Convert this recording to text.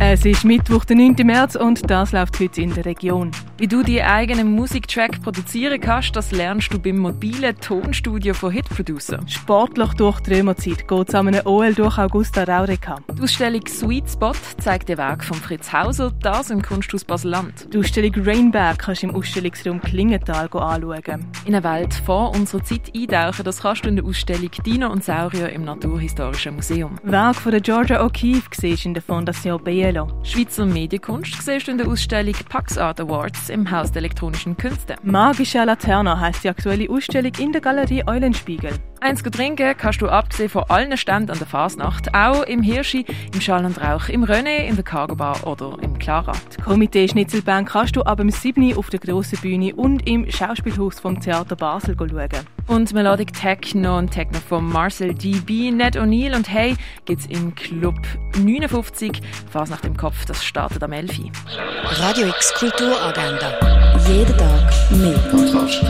Es ist Mittwoch, der 9. März und das läuft heute in der Region. Wie du die eigenen Musiktrack produzieren kannst, das lernst du beim mobilen Tonstudio von Hit Producer. Sportlich durch die Römerzeit geht es an einem OL durch Augusta Raureka. Die Ausstellung Sweet Spot zeigt den Weg von Fritz Hauser, das im Kunsthaus Basel-Land. Die Ausstellung Rainberg kannst du im Ausstellungsraum Klingenthal anschauen. In eine Welt vor unserer Zeit eintauchen, das kannst du in der Ausstellung Dino und Saurier im Naturhistorischen Museum. Werk von der Georgia O'Keeffe siehst in der Fondation Bielo. Schweizer Medienkunst siehst du in der Ausstellung Pax Art Awards im Haus der elektronischen Künste. Magische Laterna heisst die aktuelle Ausstellung in der Galerie Eulenspiegel. Eins trinken kannst du abgesehen von allen Ständen an der Fasnacht auch im Hirschi, im Schall und Rauch, im René, in der Cargo Bar oder im Clara. Die Komitee Schnitzelbank kannst du ab dem 7. auf der grossen Bühne und im Schauspielhaus vom Theater Basel schauen. Und Melodic Techno und Techno von Marcel DB, Ned O'Neill und Hey gibt's im Club 59. Fasnacht im Kopf, das startet am 11. Radio X Kulturagenda. Jeden Tag mehr. Kontrast.